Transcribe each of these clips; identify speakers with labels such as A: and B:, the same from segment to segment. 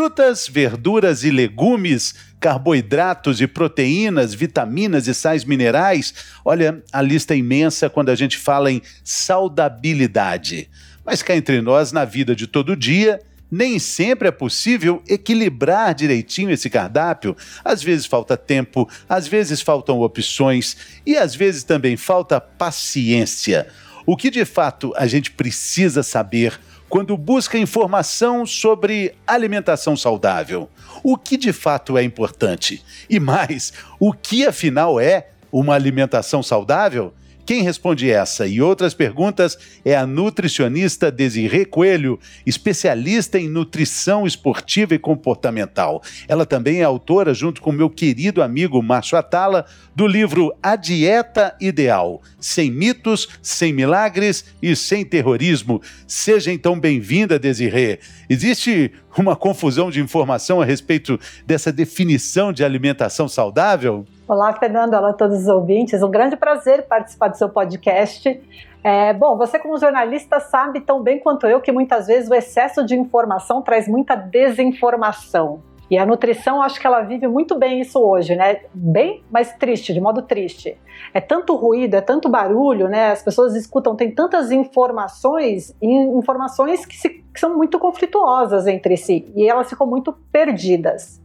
A: Frutas, verduras e legumes, carboidratos e proteínas, vitaminas e sais minerais. Olha, a lista é imensa quando a gente fala em saudabilidade. Mas cá entre nós, na vida de todo dia, nem sempre é possível equilibrar direitinho esse cardápio. Às vezes falta tempo, às vezes faltam opções e às vezes também falta paciência. O que de fato a gente precisa saber quando busca informação sobre alimentação saudável. O que de fato é importante? E mais, o que afinal é uma alimentação saudável? Quem responde essa e outras perguntas é a nutricionista Desirê Coelho, especialista em nutrição esportiva e comportamental. Ela também é autora, junto com meu querido amigo Márcio Atala, do livro A Dieta Ideal: Sem mitos, sem milagres e sem terrorismo. Seja então bem-vinda, Desirê. Existe uma confusão de informação a respeito dessa definição de alimentação saudável?
B: Olá, Fernando. Olá a todos os ouvintes. Um grande prazer participar do seu podcast. É, bom, você como jornalista sabe tão bem quanto eu que muitas vezes o excesso de informação traz muita desinformação. E a nutrição, acho que ela vive muito bem isso hoje, né? Bem, mas triste, de modo triste. É tanto ruído, é tanto barulho, né? As pessoas escutam, tem tantas informações, informações que, se, que são muito conflituosas entre si e elas ficam muito perdidas.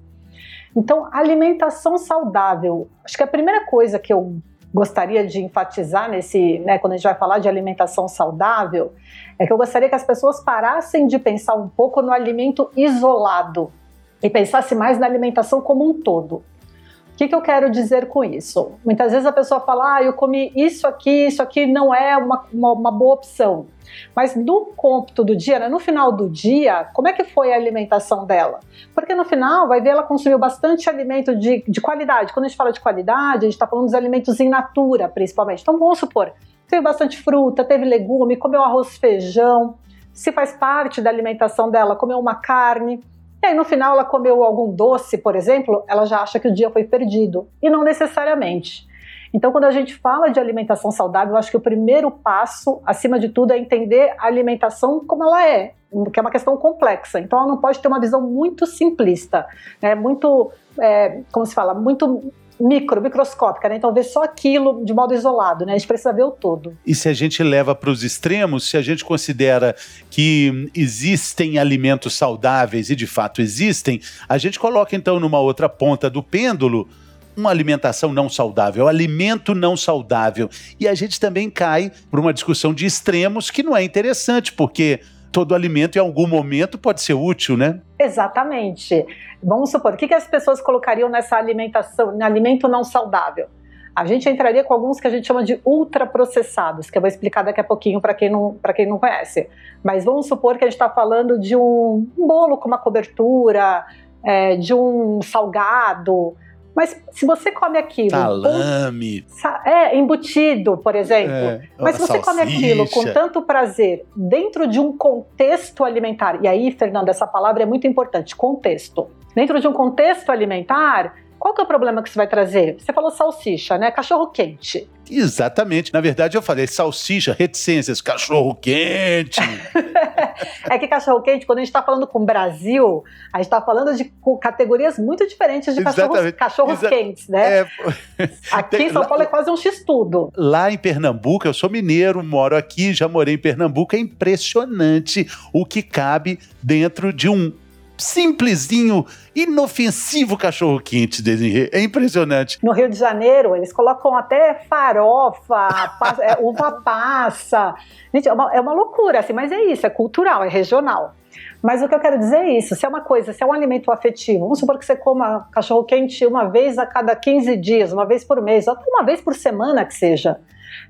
B: Então, alimentação saudável. Acho que a primeira coisa que eu gostaria de enfatizar nesse, né, quando a gente vai falar de alimentação saudável, é que eu gostaria que as pessoas parassem de pensar um pouco no alimento isolado e pensasse mais na alimentação como um todo. O que, que, eu quero dizer com isso? Muitas vezes a pessoa fala, ah, eu comi isso aqui, isso aqui não é uma, uma, uma boa opção. Mas no cômputo do dia, né, no final do dia, como é que foi a alimentação dela? Porque no final vai ver ela consumiu bastante alimento de, de qualidade. Quando a gente fala de qualidade, a gente está falando dos alimentos em natura, principalmente. Então vamos supor, teve bastante fruta, teve legume, comeu arroz, feijão. Se faz parte da alimentação dela, comeu uma carne. E aí no final ela comeu algum doce, por exemplo, ela já acha que o dia foi perdido. E não necessariamente. Então, quando a gente fala de alimentação saudável, eu acho que o primeiro passo, acima de tudo, é entender a alimentação como ela é, que é uma questão complexa. Então, ela não pode ter uma visão muito simplista, né? muito, é, como se fala, muito micro, microscópica, né? Então ver só aquilo de modo isolado, né? A gente precisa ver o todo.
A: E se a gente leva para os extremos, se a gente considera que existem alimentos saudáveis e de fato existem, a gente coloca então numa outra ponta do pêndulo uma alimentação não saudável, alimento não saudável. E a gente também cai para uma discussão de extremos que não é interessante, porque todo alimento em algum momento pode ser útil, né?
B: Exatamente. Vamos supor, o que, que as pessoas colocariam nessa alimentação, no alimento não saudável? A gente entraria com alguns que a gente chama de ultraprocessados, que eu vou explicar daqui a pouquinho para quem, não, quem não conhece. Mas vamos supor que a gente está falando de um bolo com uma cobertura, é, de um salgado, mas se você come aquilo.
A: Salame.
B: é, embutido, por exemplo. É, mas se você salsicha. come aquilo com tanto prazer, dentro de um contexto alimentar, e aí, Fernando, essa palavra é muito importante: contexto. Dentro de um contexto alimentar, qual que é o problema que você vai trazer? Você falou salsicha, né? Cachorro quente.
A: Exatamente. Na verdade, eu falei salsicha, reticências, cachorro quente.
B: é que cachorro quente, quando a gente está falando com o Brasil, a gente está falando de categorias muito diferentes de cachorros, cachorros quentes, né? É... Aqui em São Paulo é quase um x-tudo.
A: Lá em Pernambuco, eu sou mineiro, moro aqui, já morei em Pernambuco, é impressionante o que cabe dentro de um simplesinho, inofensivo cachorro quente dele. É impressionante.
B: No Rio de Janeiro, eles colocam até farofa, é, uva passa. Gente, é uma, é uma loucura, assim, mas é isso, é cultural, é regional. Mas o que eu quero dizer é isso: se é uma coisa, se é um alimento afetivo, vamos supor que você coma cachorro quente uma vez a cada 15 dias, uma vez por mês, ou uma vez por semana que seja.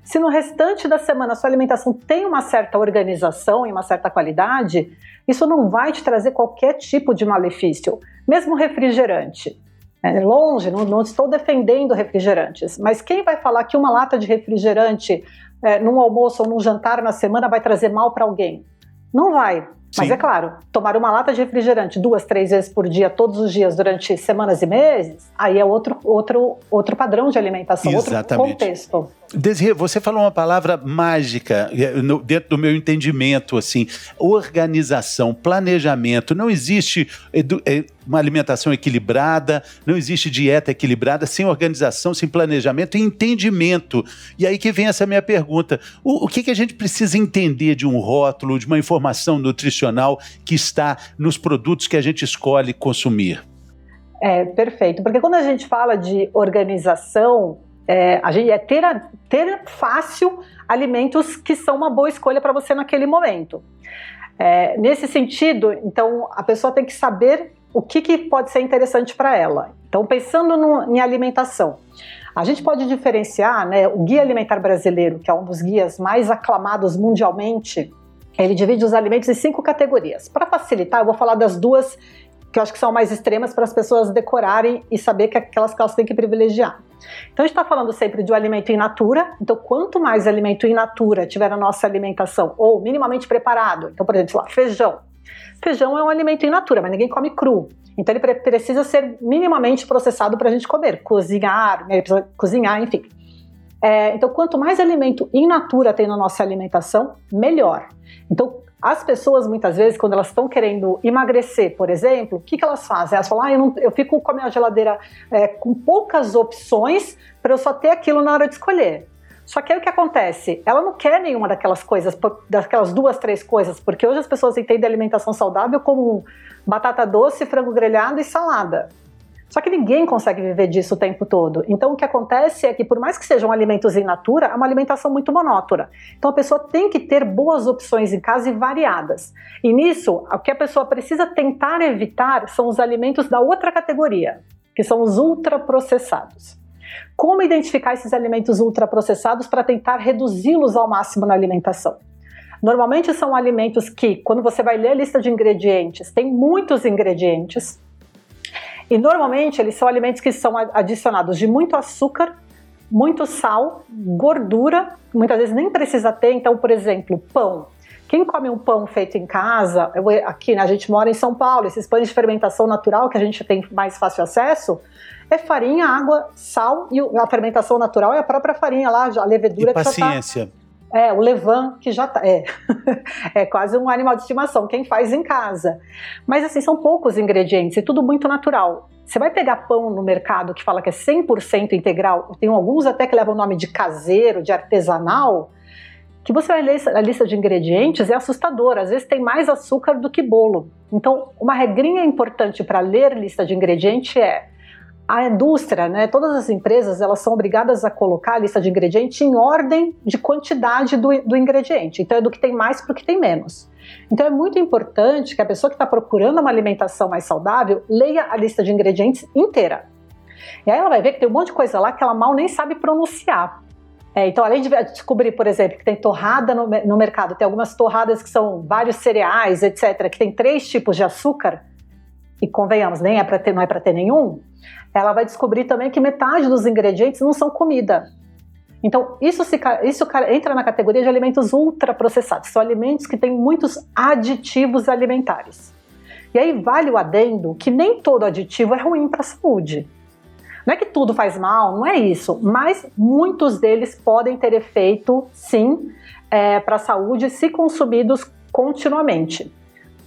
B: Se no restante da semana a sua alimentação tem uma certa organização e uma certa qualidade, isso não vai te trazer qualquer tipo de malefício. Mesmo refrigerante. É longe, não, não, estou defendendo refrigerantes, mas quem vai falar que uma lata de refrigerante é, num almoço ou num jantar na semana vai trazer mal para alguém? Não vai. Mas é claro, tomar uma lata de refrigerante duas, três vezes por dia, todos os dias, durante semanas e meses, aí é outro, outro, outro padrão de alimentação, Exatamente. outro contexto.
A: Desirê, você falou uma palavra mágica é, dentro do meu entendimento, assim, organização, planejamento. Não existe é, uma alimentação equilibrada, não existe dieta equilibrada sem organização, sem planejamento e entendimento. E aí que vem essa minha pergunta: o, o que, que a gente precisa entender de um rótulo, de uma informação nutricional que está nos produtos que a gente escolhe consumir?
B: É, perfeito. Porque quando a gente fala de organização, é, a gente é ter, a, ter fácil alimentos que são uma boa escolha para você naquele momento. É, nesse sentido, então a pessoa tem que saber o que, que pode ser interessante para ela. Então, pensando no, em alimentação, a gente pode diferenciar, né, o Guia Alimentar Brasileiro, que é um dos guias mais aclamados mundialmente, ele divide os alimentos em cinco categorias. Para facilitar, eu vou falar das duas que eu acho que são mais extremas para as pessoas decorarem e saber que aquelas que elas têm que privilegiar. Então a gente está falando sempre de um alimento in natura, então quanto mais alimento in natura tiver na nossa alimentação, ou minimamente preparado, então por exemplo, lá, feijão. Feijão é um alimento in natura, mas ninguém come cru. Então ele precisa ser minimamente processado para a gente comer, cozinhar, né, cozinhar, enfim. É, então quanto mais alimento in natura tem na nossa alimentação, melhor. Então as pessoas, muitas vezes, quando elas estão querendo emagrecer, por exemplo, o que, que elas fazem? Elas falam, ah, eu, não, eu fico com a minha geladeira é, com poucas opções para eu só ter aquilo na hora de escolher. Só que aí o que acontece? Ela não quer nenhuma daquelas coisas, daquelas duas, três coisas, porque hoje as pessoas entendem alimentação saudável como batata doce, frango grelhado e salada. Só que ninguém consegue viver disso o tempo todo. Então o que acontece é que, por mais que sejam alimentos in natura, é uma alimentação muito monótona. Então a pessoa tem que ter boas opções em casa e variadas. E nisso, o que a pessoa precisa tentar evitar são os alimentos da outra categoria, que são os ultraprocessados. Como identificar esses alimentos ultraprocessados para tentar reduzi-los ao máximo na alimentação? Normalmente são alimentos que, quando você vai ler a lista de ingredientes, tem muitos ingredientes, e normalmente eles são alimentos que são adicionados de muito açúcar, muito sal, gordura, muitas vezes nem precisa ter. Então, por exemplo, pão. Quem come um pão feito em casa, eu, aqui né, a gente mora em São Paulo, esses pães de fermentação natural que a gente tem mais fácil acesso, é farinha, água, sal e a fermentação natural é a própria farinha lá, a levedura
A: e que paciência. já tá
B: é, o levan, que já tá, é, é quase um animal de estimação, quem faz em casa. Mas assim, são poucos ingredientes e tudo muito natural. Você vai pegar pão no mercado que fala que é 100% integral, tem alguns até que levam o nome de caseiro, de artesanal, que você vai ler a lista de ingredientes é assustadora. Às vezes tem mais açúcar do que bolo. Então, uma regrinha importante para ler lista de ingredientes é a indústria, né, todas as empresas, elas são obrigadas a colocar a lista de ingredientes em ordem de quantidade do, do ingrediente. Então, é do que tem mais para o que tem menos. Então, é muito importante que a pessoa que está procurando uma alimentação mais saudável leia a lista de ingredientes inteira. E aí ela vai ver que tem um monte de coisa lá que ela mal nem sabe pronunciar. É, então, além de descobrir, por exemplo, que tem torrada no, no mercado, tem algumas torradas que são vários cereais, etc., que tem três tipos de açúcar, e convenhamos, nem é para ter, não é para ter nenhum, ela vai descobrir também que metade dos ingredientes não são comida. Então, isso, se, isso entra na categoria de alimentos ultraprocessados. São alimentos que têm muitos aditivos alimentares. E aí vale o adendo que nem todo aditivo é ruim para a saúde. Não é que tudo faz mal, não é isso, mas muitos deles podem ter efeito, sim, é, para a saúde se consumidos continuamente.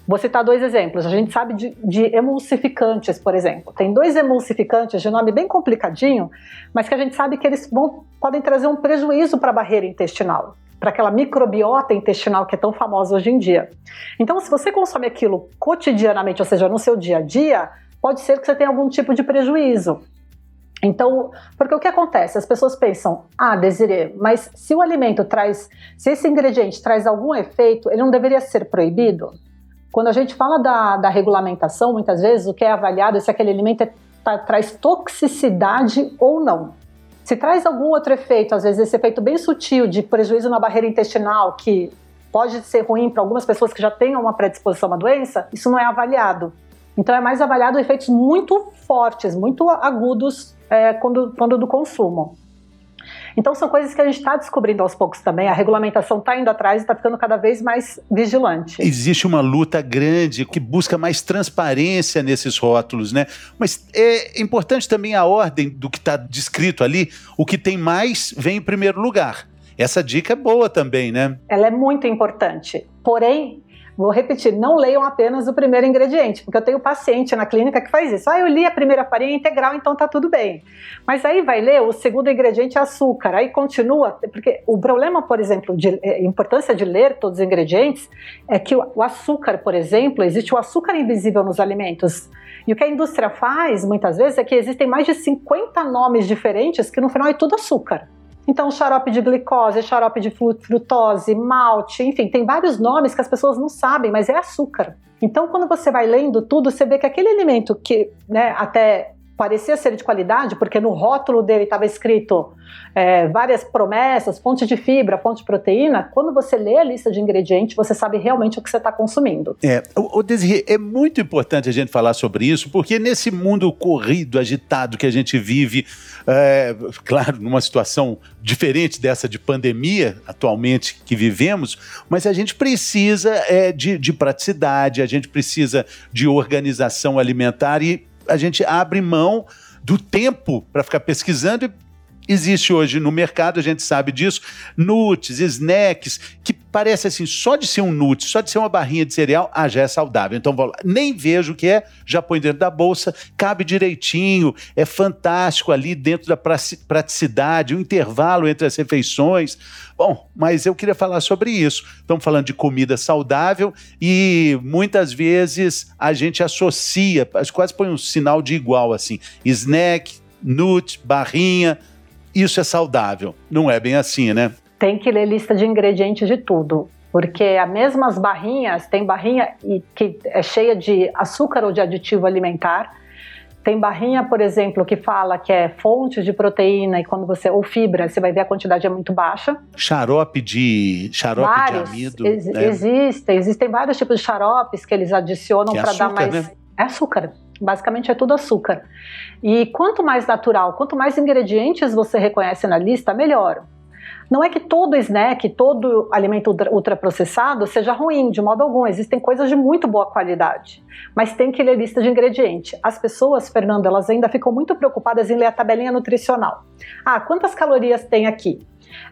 B: Vou citar dois exemplos. A gente sabe de, de, emulsificantes, por exemplo. Tem dois emulsificantes de nome bem complicadinho, mas que a gente sabe que eles vão, podem trazer um prejuízo para a barreira intestinal, para aquela microbiota intestinal que é tão famosa hoje em dia. Então, se você consome aquilo cotidianamente, ou seja, no seu dia a dia, pode ser que você tenha algum tipo de prejuízo. Então, porque o que acontece? As pessoas pensam, ah, Desiree, mas se o alimento traz, se esse ingrediente traz algum efeito, ele não deveria ser proibido? Quando a gente fala da, da regulamentação, muitas vezes o que é avaliado é se aquele alimento é, tá, traz toxicidade ou não. Se traz algum outro efeito, às vezes esse efeito bem sutil de prejuízo na barreira intestinal, que pode ser ruim para algumas pessoas que já tenham uma predisposição à doença, isso não é avaliado. Então é mais avaliado efeitos muito fortes, muito agudos é, quando, quando do consumo. Então são coisas que a gente está descobrindo aos poucos também. A regulamentação está indo atrás e está ficando cada vez mais vigilante.
A: Existe uma luta grande que busca mais transparência nesses rótulos, né? Mas é importante também a ordem do que está descrito ali. O que tem mais vem em primeiro lugar. Essa dica é boa também, né?
B: Ela é muito importante. Porém, Vou repetir, não leiam apenas o primeiro ingrediente, porque eu tenho paciente na clínica que faz isso. Ah, eu li a primeira farinha integral, então tá tudo bem. Mas aí vai ler o segundo ingrediente é açúcar, aí continua, porque o problema, por exemplo, de é, importância de ler todos os ingredientes é que o açúcar, por exemplo, existe o açúcar invisível nos alimentos. E o que a indústria faz, muitas vezes, é que existem mais de 50 nomes diferentes que no final é tudo açúcar. Então, xarope de glicose, xarope de frutose, malte, enfim, tem vários nomes que as pessoas não sabem, mas é açúcar. Então, quando você vai lendo tudo, você vê que aquele alimento que né, até parecia ser de qualidade, porque no rótulo dele estava escrito é, várias promessas, fonte de fibra, fonte de proteína. Quando você lê a lista de ingredientes, você sabe realmente o que você está consumindo.
A: É, o, Desirê, é muito importante a gente falar sobre isso, porque nesse mundo corrido, agitado que a gente vive, é, claro, numa situação diferente dessa de pandemia atualmente que vivemos, mas a gente precisa é, de, de praticidade, a gente precisa de organização alimentar e a gente abre mão do tempo para ficar pesquisando e existe hoje no mercado, a gente sabe disso, nuts, snacks, que parece assim, só de ser um nut, só de ser uma barrinha de cereal, ah, já é saudável. Então, vou lá, nem vejo o que é, já põe dentro da bolsa, cabe direitinho, é fantástico ali dentro da praticidade, o intervalo entre as refeições. Bom, mas eu queria falar sobre isso. Estamos falando de comida saudável e muitas vezes a gente associa, quase põe um sinal de igual assim, snack, nut, barrinha, isso é saudável. Não é bem assim, né?
B: Tem que ler lista de ingredientes de tudo. Porque as mesmas barrinhas, tem barrinha que é cheia de açúcar ou de aditivo alimentar. Tem barrinha, por exemplo, que fala que é fonte de proteína e quando você ou fibra, você vai ver a quantidade é muito baixa.
A: Xarope de xarope vários, de amido.
B: Ex né? Existem, existem vários tipos de xaropes que eles adicionam
A: é
B: para dar mais.
A: Né?
B: É açúcar. Basicamente é tudo açúcar. E quanto mais natural, quanto mais ingredientes você reconhece na lista, melhor. Não é que todo snack, todo alimento ultraprocessado seja ruim, de modo algum. Existem coisas de muito boa qualidade. Mas tem que ler lista de ingredientes. As pessoas, Fernando, elas ainda ficam muito preocupadas em ler a tabelinha nutricional. Ah, quantas calorias tem aqui?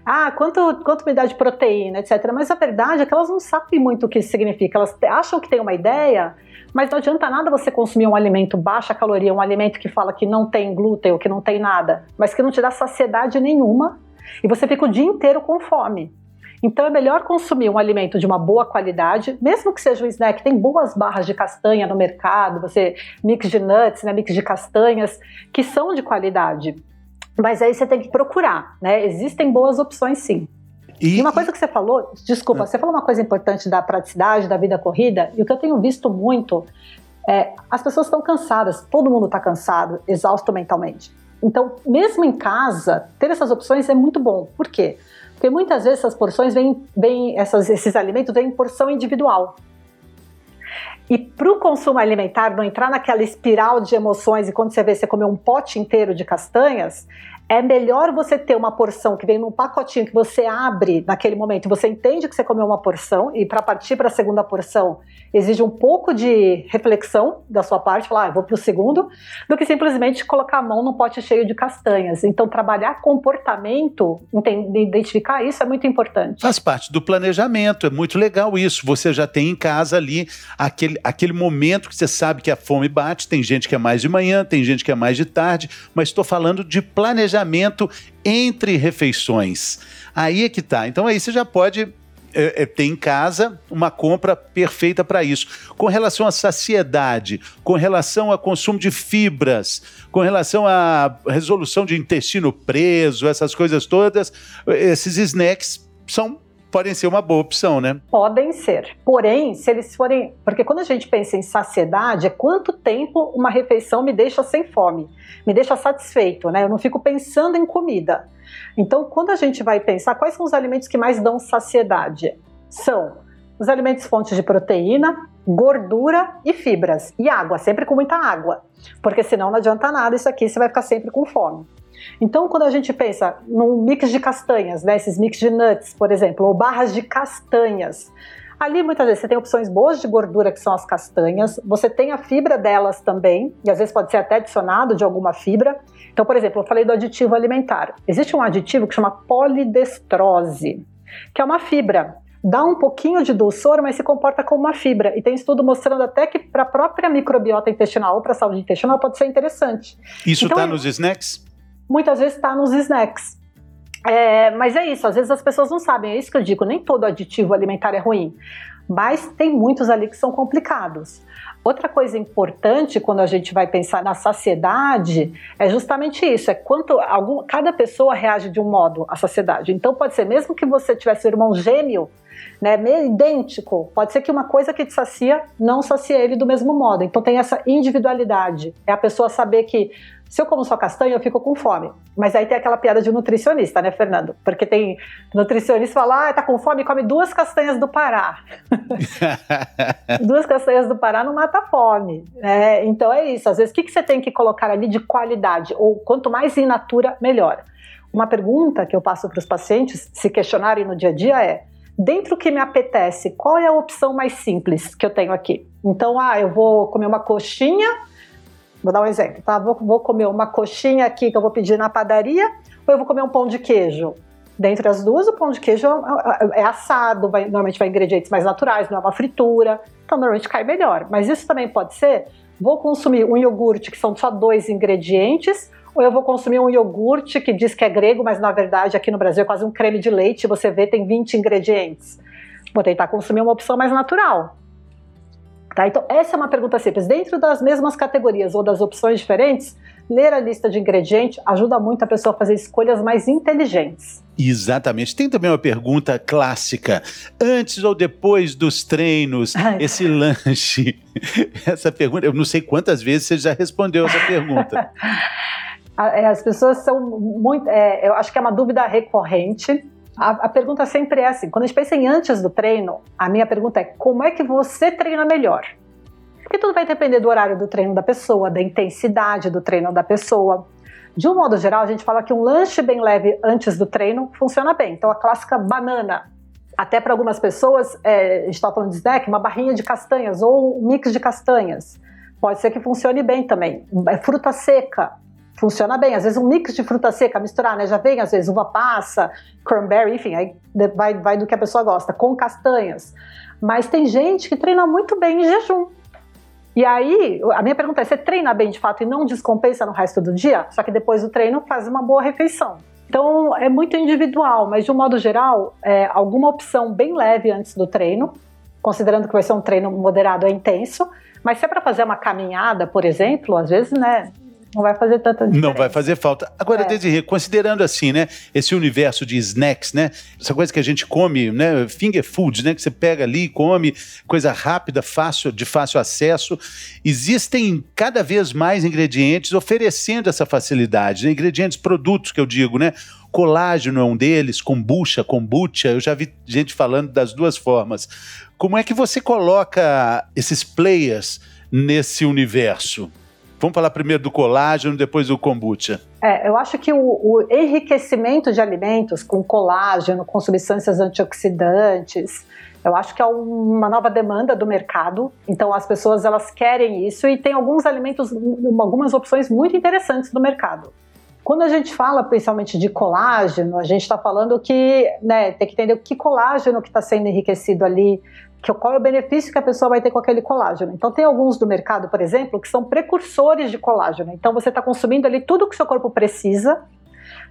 B: Ah, quanto, quanto me dá de proteína, etc. Mas a verdade é que elas não sabem muito o que isso significa. Elas acham que tem uma ideia, mas não adianta nada você consumir um alimento baixa caloria, um alimento que fala que não tem glúten ou que não tem nada, mas que não te dá saciedade nenhuma e você fica o dia inteiro com fome. Então é melhor consumir um alimento de uma boa qualidade, mesmo que seja um snack. Tem boas barras de castanha no mercado, você mix de nuts, né, mix de castanhas, que são de qualidade. Mas aí você tem que procurar, né? Existem boas opções sim. E, e uma coisa que você falou, desculpa, é. você falou uma coisa importante da praticidade, da vida corrida, e o que eu tenho visto muito é as pessoas estão cansadas, todo mundo está cansado, exausto mentalmente. Então, mesmo em casa, ter essas opções é muito bom. Por quê? Porque muitas vezes essas porções vêm, vêm essas, esses alimentos vêm em porção individual. E para o consumo alimentar não entrar naquela espiral de emoções e quando você vê você comer um pote inteiro de castanhas, é melhor você ter uma porção que vem num pacotinho que você abre naquele momento, você entende que você comeu uma porção e para partir para a segunda porção exige um pouco de reflexão da sua parte, falar, ah, vou para o segundo, do que simplesmente colocar a mão num pote cheio de castanhas. Então, trabalhar comportamento, identificar isso é muito importante.
A: Faz parte do planejamento, é muito legal isso. Você já tem em casa ali aquele, aquele momento que você sabe que a fome bate. Tem gente que é mais de manhã, tem gente que é mais de tarde, mas estou falando de entre refeições. Aí é que tá. Então aí você já pode é, é, ter em casa uma compra perfeita para isso. Com relação à saciedade, com relação ao consumo de fibras, com relação à resolução de intestino preso, essas coisas todas, esses snacks são podem ser uma boa opção, né?
B: Podem ser. Porém, se eles forem. Porque quando a gente pensa em saciedade, é quanto tempo uma refeição me deixa sem fome, me deixa satisfeito, né? Eu não fico pensando em comida. Então, quando a gente vai pensar quais são os alimentos que mais dão saciedade, são os alimentos fontes de proteína, gordura e fibras. E água, sempre com muita água. Porque senão não adianta nada isso aqui, você vai ficar sempre com fome. Então, quando a gente pensa num mix de castanhas, né, esses mix de nuts, por exemplo, ou barras de castanhas, Ali, muitas vezes, você tem opções boas de gordura, que são as castanhas, você tem a fibra delas também, e às vezes pode ser até adicionado de alguma fibra. Então, por exemplo, eu falei do aditivo alimentar. Existe um aditivo que chama polidestrose, que é uma fibra. Dá um pouquinho de dulçor, mas se comporta como uma fibra. E tem estudo mostrando até que para a própria microbiota intestinal ou para a saúde intestinal pode ser interessante.
A: Isso está então, nos snacks?
B: Muitas vezes está nos snacks. É, mas é isso, às vezes as pessoas não sabem, é isso que eu digo, nem todo aditivo alimentar é ruim, mas tem muitos ali que são complicados. Outra coisa importante quando a gente vai pensar na saciedade é justamente isso: é quanto algum, cada pessoa reage de um modo à saciedade. Então pode ser mesmo que você tivesse um irmão gêmeo, né, meio idêntico, pode ser que uma coisa que te sacia não sacie ele do mesmo modo. Então tem essa individualidade. É a pessoa saber que se eu como só castanha, eu fico com fome. Mas aí tem aquela piada de nutricionista, né, Fernando? Porque tem nutricionista que fala, ah, tá com fome, come duas castanhas do Pará. duas castanhas do Pará não mata fome. É, então é isso. Às vezes, o que, que você tem que colocar ali de qualidade? Ou quanto mais in natura, melhor. Uma pergunta que eu passo para os pacientes se questionarem no dia a dia é: dentro do que me apetece, qual é a opção mais simples que eu tenho aqui? Então, ah, eu vou comer uma coxinha Vou dar um exemplo, tá? Vou, vou comer uma coxinha aqui que eu vou pedir na padaria, ou eu vou comer um pão de queijo. Dentre as duas, o pão de queijo é assado, vai, normalmente vai ingredientes mais naturais, não é uma fritura, então normalmente cai melhor. Mas isso também pode ser, vou consumir um iogurte que são só dois ingredientes, ou eu vou consumir um iogurte que diz que é grego, mas na verdade aqui no Brasil é quase um creme de leite, você vê tem 20 ingredientes. Vou tentar consumir uma opção mais natural. Tá? Então, essa é uma pergunta simples. Dentro das mesmas categorias ou das opções diferentes, ler a lista de ingredientes ajuda muito a pessoa a fazer escolhas mais inteligentes.
A: Exatamente. Tem também uma pergunta clássica. Antes ou depois dos treinos, Ai. esse lanche? Essa pergunta, eu não sei quantas vezes você já respondeu essa pergunta.
B: É, as pessoas são muito. É, eu acho que é uma dúvida recorrente a, a, pergunta sempre é assim: quando a gente pensa em antes do treino, a minha pergunta é como é que você treina melhor? Porque tudo vai depender do horário do treino da pessoa, da intensidade do treino da pessoa. De um modo geral, a gente fala que um lanche bem leve antes do treino funciona bem. Então, a clássica banana. Até para algumas pessoas, é, a gente está falando de snack, uma barrinha de castanhas ou um mix de castanhas. Pode ser que funcione bem também. É fruta seca, funciona bem. Às vezes um mix de fruta seca, misturar, né? Já vem às vezes uva passa, cranberry, enfim, aí vai, vai do que a pessoa gosta, com castanhas. Mas tem gente que treina muito bem em jejum. E aí, a minha pergunta é: você treina bem de fato e não descompensa no resto do dia? Só que depois do treino faz uma boa refeição. Então é muito individual, mas de um modo geral, é, alguma opção bem leve antes do treino, considerando que vai ser um treino moderado é intenso. Mas se é para fazer uma caminhada, por exemplo, às vezes, né, não vai fazer tanta diferença.
A: Não vai fazer falta. Agora, é. Desirê, considerando assim, né, esse universo de snacks, né, essa coisa que a gente come, né, finger foods, né, que você pega ali e come, coisa rápida, fácil, de fácil acesso, existem cada vez mais ingredientes oferecendo essa facilidade, né, ingredientes, produtos que eu digo, né, colágeno é um deles, kombucha, kombucha, eu já vi gente falando das duas formas. Como é que você coloca esses players nesse universo? Vamos falar primeiro do colágeno, depois do kombucha.
B: É, eu acho que o, o, enriquecimento de alimentos com colágeno, com substâncias antioxidantes, eu acho que é uma nova demanda do mercado. Então as pessoas elas querem isso e tem alguns alimentos, algumas opções muito interessantes no mercado. Quando a gente fala principalmente de colágeno, a gente está falando que né, tem que entender que colágeno que está sendo enriquecido ali, que qual é o benefício que a pessoa vai ter com aquele colágeno. Então, tem alguns do mercado, por exemplo, que são precursores de colágeno. Então, você está consumindo ali tudo que o seu corpo precisa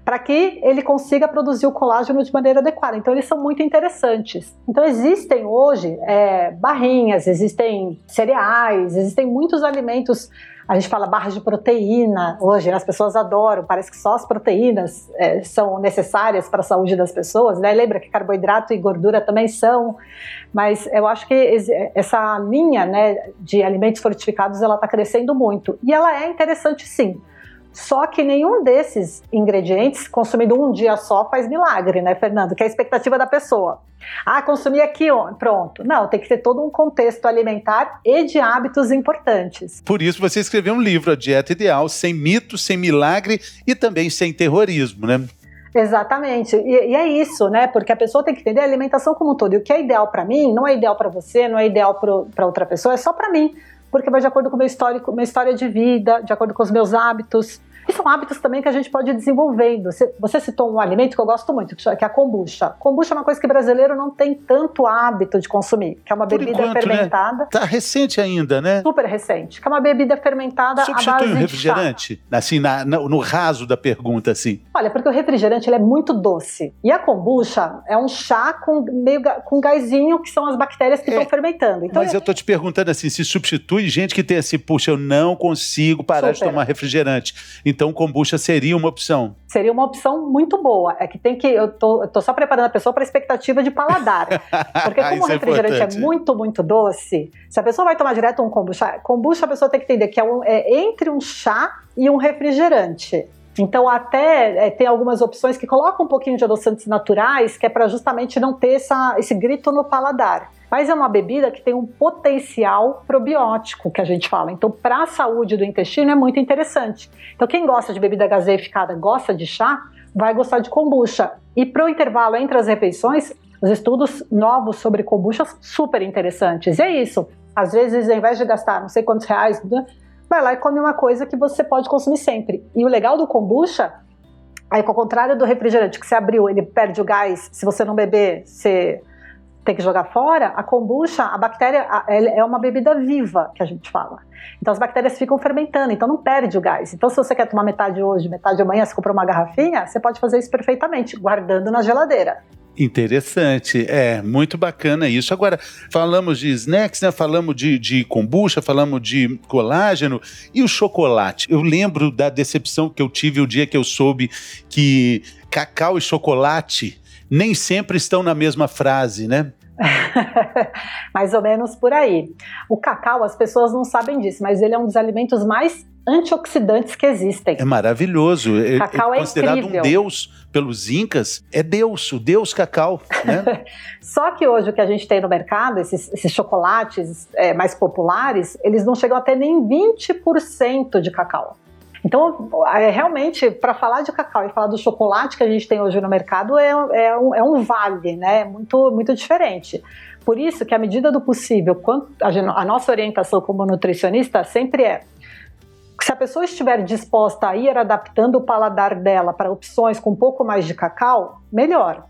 B: para que ele consiga produzir o colágeno de maneira adequada. Então, eles são muito interessantes. Então, existem hoje é, barrinhas, existem cereais, existem muitos alimentos a gente fala barras de proteína hoje, né? as pessoas adoram, parece que só as proteínas é, são necessárias para a saúde das pessoas, né? Lembra que carboidrato e gordura também são, mas eu acho que essa linha né, de alimentos fortificados ela está crescendo muito e ela é interessante sim. Só que nenhum desses ingredientes consumido um dia só faz milagre, né, Fernando? Que é a expectativa da pessoa. Ah, consumir aqui, pronto. Não, tem que ter todo um contexto alimentar e de hábitos importantes.
A: Por isso você escreveu um livro, A Dieta Ideal, sem mito, sem milagre e também sem terrorismo, né?
B: Exatamente. E, e, é isso, né? Porque a pessoa tem que entender a alimentação como um todo. E o que é ideal para mim não é ideal para você, não é ideal para outra pessoa, é só para mim. Porque vai de acordo com o meu histórico, minha história de vida, de acordo com os meus hábitos. E são hábitos também que a gente pode ir desenvolvendo. Você citou um alimento que eu gosto muito, que é a kombucha. Kombucha é uma coisa que brasileiro não tem tanto hábito de consumir, que é uma bebida enquanto, né? fermentada.
A: Né? Tá recente ainda, né?
B: Super recente. Que é uma bebida fermentada
A: Substitui
B: à base
A: o refrigerante? Assim, na, no, no, raso da pergunta, assim.
B: Olha, porque o refrigerante ele é muito doce. E a kombucha é um chá com meio com gásinho, que são as bactérias que estão é, fermentando.
A: Então, mas eu tô te perguntando assim, se substitui gente que tem assim, puxa, eu não consigo parar Super. de tomar refrigerante. Então, kombucha seria uma opção.
B: Seria uma opção muito boa. É que tem que. Eu tô, eu tô só preparando a pessoa para expectativa de paladar. Porque como o é refrigerante é, é, muito, muito doce, se a pessoa vai tomar direto um kombucha, kombucha a pessoa tem que entender que é, um, é entre um chá e um refrigerante. Então, até é, tem algumas opções que colocam um pouquinho de adoçantes naturais, que é para justamente não ter essa, esse grito no paladar. Mas é uma bebida que tem um potencial probiótico, que a gente fala. Então, para a saúde do intestino é muito interessante. Então, quem gosta de bebida gaseificada, gosta de chá, vai gostar de kombucha. E para o intervalo entre as refeições, os estudos novos sobre kombuchas super interessantes. E é isso. Às vezes, ao invés de gastar não sei quantos reais, né, vai lá e come uma coisa que você pode consumir sempre. E o legal do kombucha Aí, ao contrário do refrigerante, que você abriu, ele perde o gás. Se você não beber, você tem que jogar fora, a kombucha, a bactéria é uma bebida viva, que a gente fala. Então as bactérias ficam fermentando, então não perde o gás. Então se você quer tomar metade hoje, metade amanhã, você comprou uma garrafinha, você pode fazer isso perfeitamente, guardando na geladeira.
A: Interessante, é muito bacana isso. Agora, falamos de snacks, né? Falamos de, de kombucha, falamos de colágeno e o chocolate. Eu lembro da decepção que eu tive o dia que eu soube que cacau e chocolate nem sempre estão na mesma frase, né?
B: mais ou menos por aí. O cacau, as pessoas não sabem disso, mas ele é um dos alimentos mais antioxidantes que existem.
A: É maravilhoso. Cacau é, é considerado incrível. um deus pelos incas. É deus, o deus cacau. Né?
B: Só que hoje o que a gente tem no mercado, esses, esses chocolates é, mais populares, eles não chegam a ter nem 20% de cacau. Então, é, realmente, para falar de cacau e falar do chocolate que a gente tem hoje no mercado é, é, um, é um vale, né? Muito, muito diferente. Por isso que, à medida do possível, a nossa orientação como nutricionista sempre é se a pessoa estiver disposta a ir adaptando o paladar dela para opções com um pouco mais de cacau, melhor.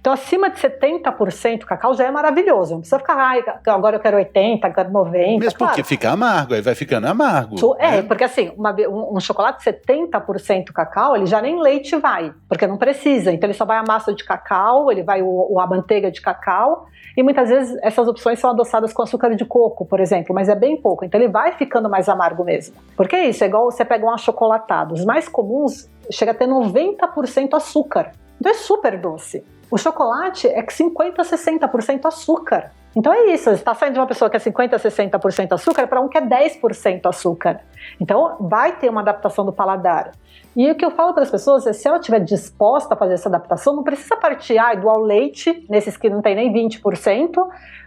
B: Então, acima de 70% cacau já é maravilhoso. Não precisa ficar, ai, agora eu quero 80, quero 90.
A: Mesmo claro. porque fica amargo, aí vai ficando amargo.
B: É, né? porque assim, uma, um, um, chocolate 70% cacau, ele já nem leite vai, porque não precisa. Então, ele só vai a massa de cacau, ele vai o, a manteiga de cacau. E muitas vezes essas opções são adoçadas com açúcar de coco, por exemplo, mas é bem pouco. Então, ele vai ficando mais amargo mesmo. Porque é isso, é igual você pega um achocolatado. Os mais comuns chega a ter 90% açúcar. Então, é super doce. O chocolate é que 50 a 60% açúcar. Então é isso, está saindo de uma pessoa que é 50 a 60% açúcar para um que é 10% açúcar. Então vai ter uma adaptação do paladar. E o que eu falo para as pessoas é se ela estiver disposta a fazer essa adaptação, não precisa partir ah, do ao leite, nesses que não tem nem 20%,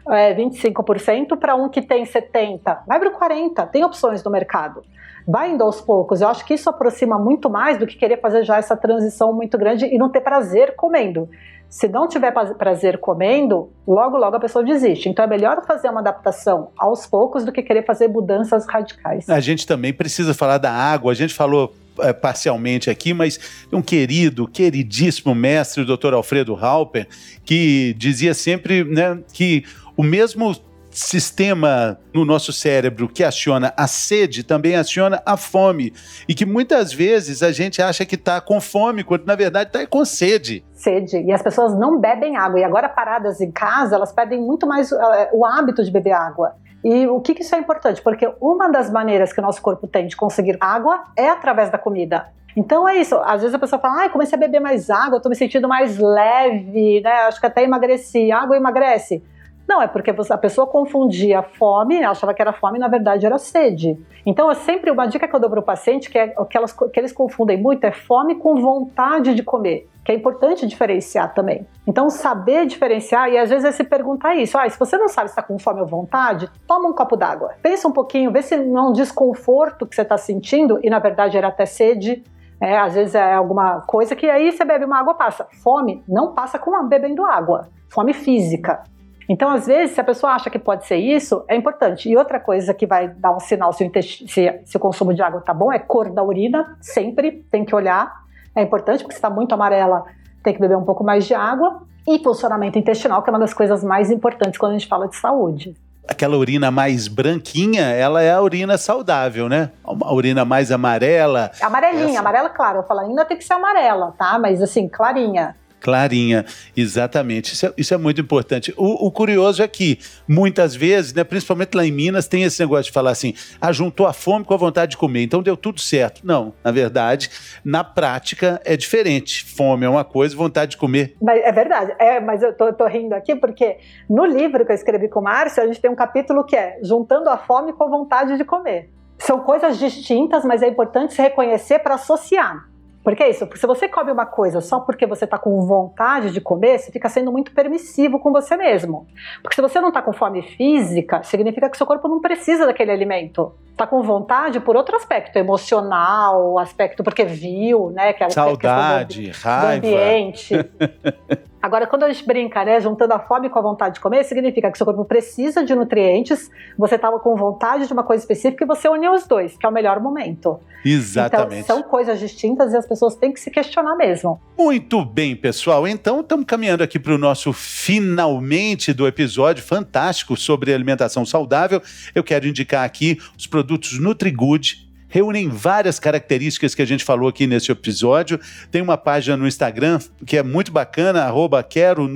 B: é, 25%, para um que tem 70%. Vai para o 40%, tem opções no mercado. Vai indo aos poucos. Eu acho que isso aproxima muito mais do que querer fazer já essa transição muito grande e não ter prazer comendo. Se não tiver prazer comendo, logo, logo a pessoa desiste. Então é melhor fazer uma adaptação aos poucos do que querer fazer mudanças radicais.
A: A gente também precisa falar da água. A gente falou é, parcialmente aqui, mas um querido, queridíssimo mestre, o Dr. Alfredo Halper, que dizia sempre né, que o mesmo sistema no nosso cérebro que aciona a sede também aciona a fome. E que muitas vezes a gente acha que está com fome, quando na verdade está com sede.
B: Sede. E as pessoas não bebem água. E agora, paradas em casa, elas perdem muito mais uh, o hábito de beber água. E o que, que isso é importante? Porque uma das maneiras que o nosso corpo tem de conseguir água é através da comida. Então é isso. Às vezes a pessoa fala, ah, comecei a beber mais água, estou me sentindo mais leve, né? Acho que até emagreci. Água emagrece. Não, é porque a pessoa confundia fome, achava que era fome, na verdade era sede. Então, é sempre uma dica que eu dou para o paciente, que é que, elas, que eles confundem muito, é fome com vontade de comer que é importante diferenciar também. Então, saber diferenciar, e às vezes é se perguntar isso: ah, se você não sabe se está com fome ou vontade, toma um copo d'água. Pensa um pouquinho, vê se não é um desconforto que você está sentindo, e na verdade era até sede. É, às vezes é alguma coisa que aí você bebe uma água, passa. Fome não passa com uma, bebendo água. Fome física. Então, às vezes, se a pessoa acha que pode ser isso, é importante. E outra coisa que vai dar um sinal se o, se, se o consumo de água está bom é cor da urina. Sempre tem que olhar é importante, porque se está muito amarela, tem que beber um pouco mais de água. E funcionamento intestinal, que é uma das coisas mais importantes quando a gente fala de saúde.
A: Aquela urina mais branquinha, ela é a urina saudável, né? A urina mais amarela.
B: Amarelinha, essa... amarela, claro. Eu falo, ainda tem que ser amarela, tá? Mas assim, clarinha.
A: Clarinha, exatamente. Isso é, isso é muito importante. O, o, curioso é que, muitas vezes, né, principalmente lá em Minas, tem esse negócio de falar assim: ah, juntou a fome com a vontade de comer, então deu tudo certo. Não, na verdade, na prática é diferente. Fome é uma coisa, vontade de comer.
B: Mas é verdade, é, mas eu tô, tô rindo aqui porque no livro que eu escrevi com o Márcio, a gente tem um capítulo que é Juntando a fome com a vontade de comer. São coisas distintas, mas é importante se reconhecer para associar. Porque é isso, se você come uma coisa só porque você está com vontade de comer, você fica sendo muito permissivo com você mesmo. Porque se você não está com fome física, significa que seu corpo não precisa daquele alimento. Está com vontade por outro aspecto, emocional, aspecto porque viu, né? Que
A: é Saudade,
B: do,
A: raiva.
B: Do ambiente. Agora, quando a gente brinca, né, juntando a fome com a vontade de comer, significa que seu corpo precisa de nutrientes, você estava com vontade de uma coisa específica e você uniu os dois, que é o melhor momento.
A: Exatamente.
B: Então, são coisas distintas e as pessoas têm que se questionar mesmo.
A: Muito bem, pessoal. Então, estamos caminhando aqui para o nosso finalmente do episódio fantástico sobre alimentação saudável. Eu quero indicar aqui os produtos NutriGood reúnem várias características que a gente falou aqui nesse episódio. Tem uma página no Instagram que é muito bacana, arroba quero.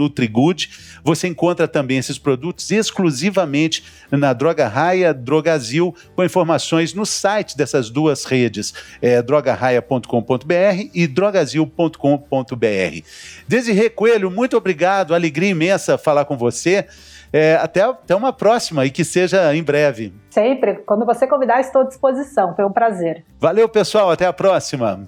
A: Você encontra também esses produtos exclusivamente na Droga Raia, Drogazil, com informações no site dessas duas redes, é, drogaraia.com.br e drogazil.com.br. Desirê Coelho, muito obrigado, alegria imensa falar com você. É, até, até uma próxima e que seja em breve.
B: Sempre. Quando você convidar, estou à disposição. Foi um prazer.
A: Valeu, pessoal. Até a próxima.